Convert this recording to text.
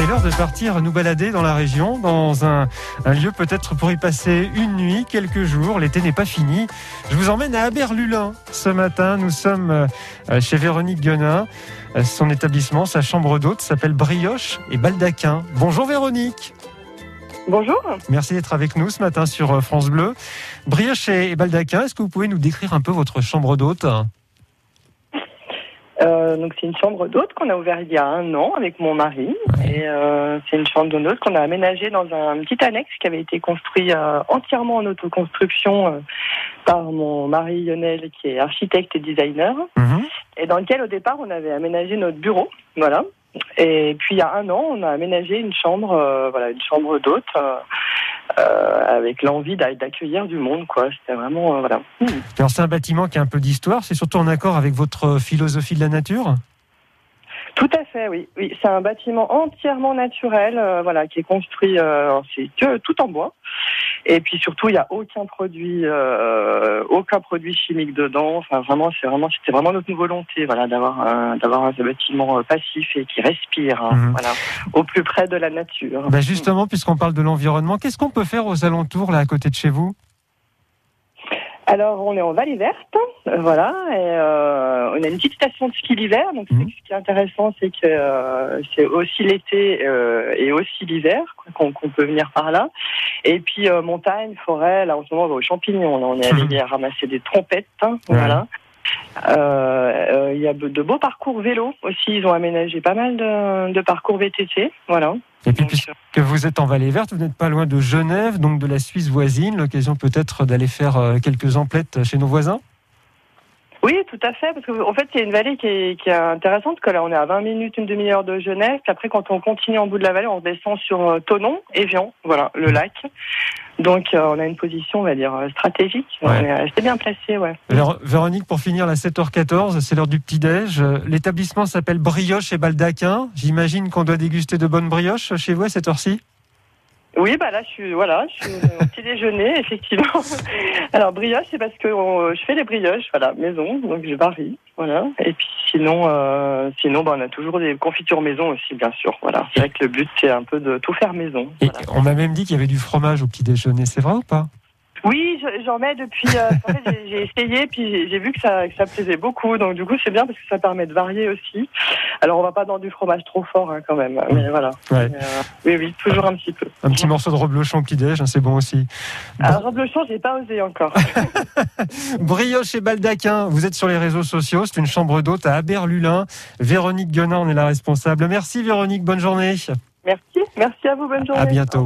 C'est l'heure de partir nous balader dans la région, dans un, un lieu peut-être pour y passer une nuit, quelques jours. L'été n'est pas fini. Je vous emmène à Aberlulin. Ce matin, nous sommes euh, chez Véronique Guenin. Euh, Son établissement, sa chambre d'hôte s'appelle Brioche et Baldaquin. Bonjour Véronique. Bonjour. Merci d'être avec nous ce matin sur euh, France Bleu. Brioche et Baldaquin, est-ce que vous pouvez nous décrire un peu votre chambre d'hôte? Euh, donc c'est une chambre d'hôte qu'on a ouverte il y a un an avec mon mari. Et euh, c'est une chambre d'hôte qu'on a aménagée dans un petit annexe qui avait été construit euh, entièrement en autoconstruction euh, par mon mari Lionel qui est architecte et designer. Mhm. Et dans lequel au départ on avait aménagé notre bureau. Voilà. Et puis il y a un an on a aménagé une chambre, voilà, une chambre d'hôte. Euh, euh, avec l'envie d'a- d'accueillir du monde, quoi. C'était vraiment, euh, voilà. Alors c'est un bâtiment qui a un peu d'histoire, c'est surtout en accord avec votre philosophie de la nature? Tout à fait, oui. oui. C'est un bâtiment entièrement naturel, euh, voilà, qui est construit, euh, c'est que tout en bois. Et puis surtout, il n'y a aucun produit, euh, aucun produit chimique dedans. Enfin, vraiment, c'est vraiment, c'était vraiment notre volonté, voilà, d'avoir, un- d'avoir un bâtiment euh, passif et qui respire, hein, Mhm. voilà, au plus près de la nature. Bah Justement, puisqu'on parle de l'environnement, qu'est-ce qu'on peut faire aux alentours, là, à côté de chez vous? Alors, on est en vallée verte, voilà, et euh, on a une petite station de ski l'hiver. Donc, Mhm. ce qui est intéressant, c'est que euh, c'est aussi l'été euh, et aussi l'hiver quoi, qu'on peut venir par là. Et puis euh, montagne, forêt. Là, en ce moment, on va aux champignons. Là, on est allé Mhm. ramasser des trompettes, hein, Ouais. voilà. Euh, euh, Il y a de beaux parcours vélo aussi. Ils ont aménagé pas mal de, de parcours VTT, voilà. Et puis, Donc, puisque vous êtes en Vallée Verte, vous n'êtes pas loin de Genève, donc de la Suisse voisine, l'occasion peut-être d'aller faire euh, quelques emplettes chez nos voisins Oui, tout à fait, parce qu'en fait, c'est une vallée qui est, qui est intéressante, parce que là, on est à 20 minutes, une demi-heure de Genève, puis après, quand on continue en bout de la vallée, on descend sur euh, Tonon, Évian, voilà, le lac. Donc, euh, on a une position, on va dire, euh, stratégique. On Ouais. est assez bien placé, ouais. Alors, Véronique, pour finir, la 7h14, c'est l'heure du petit-déj. L'établissement s'appelle Brioche et Baldaquin. J'imagine qu'on doit déguster de bonnes brioches chez vous à cette heure-ci? Oui, bah là, je suis, voilà, je suis au petit déjeuner, effectivement. Alors, brioche, c'est parce que euh, je fais les brioches, voilà, maison, donc je varie, voilà. Et puis, sinon, euh, sinon, bah, on a toujours des confitures maison aussi, bien sûr, voilà. C'est vrai que le but, c'est un peu de tout faire maison. Et voilà. on m'a même dit qu'il y avait du fromage au petit-déjeuner. C'est vrai ou pas? Oui, j'en mets depuis. euh, en fait, j'ai- essayé, puis j'ai- vu que ça, que ça plaisait beaucoup. Donc du coup, c'est bien parce que ça permet de varier aussi. Alors, on va pas dans du fromage trop fort hein, quand même, mais voilà. Ouais. Mais, euh, oui, oui, toujours un petit peu. Un petit morceau de reblochon au petit-déj, hein, c'est bon aussi. Alors, robe le champ, j'ai pas osé encore. Brioche et Baldaquin, vous êtes sur les réseaux sociaux. C'est une chambre d'hôte à Aberlulin. Véronique Guenin, on est la responsable. Merci Véronique, bonne journée. Merci, merci à vous, bonne journée. À bientôt.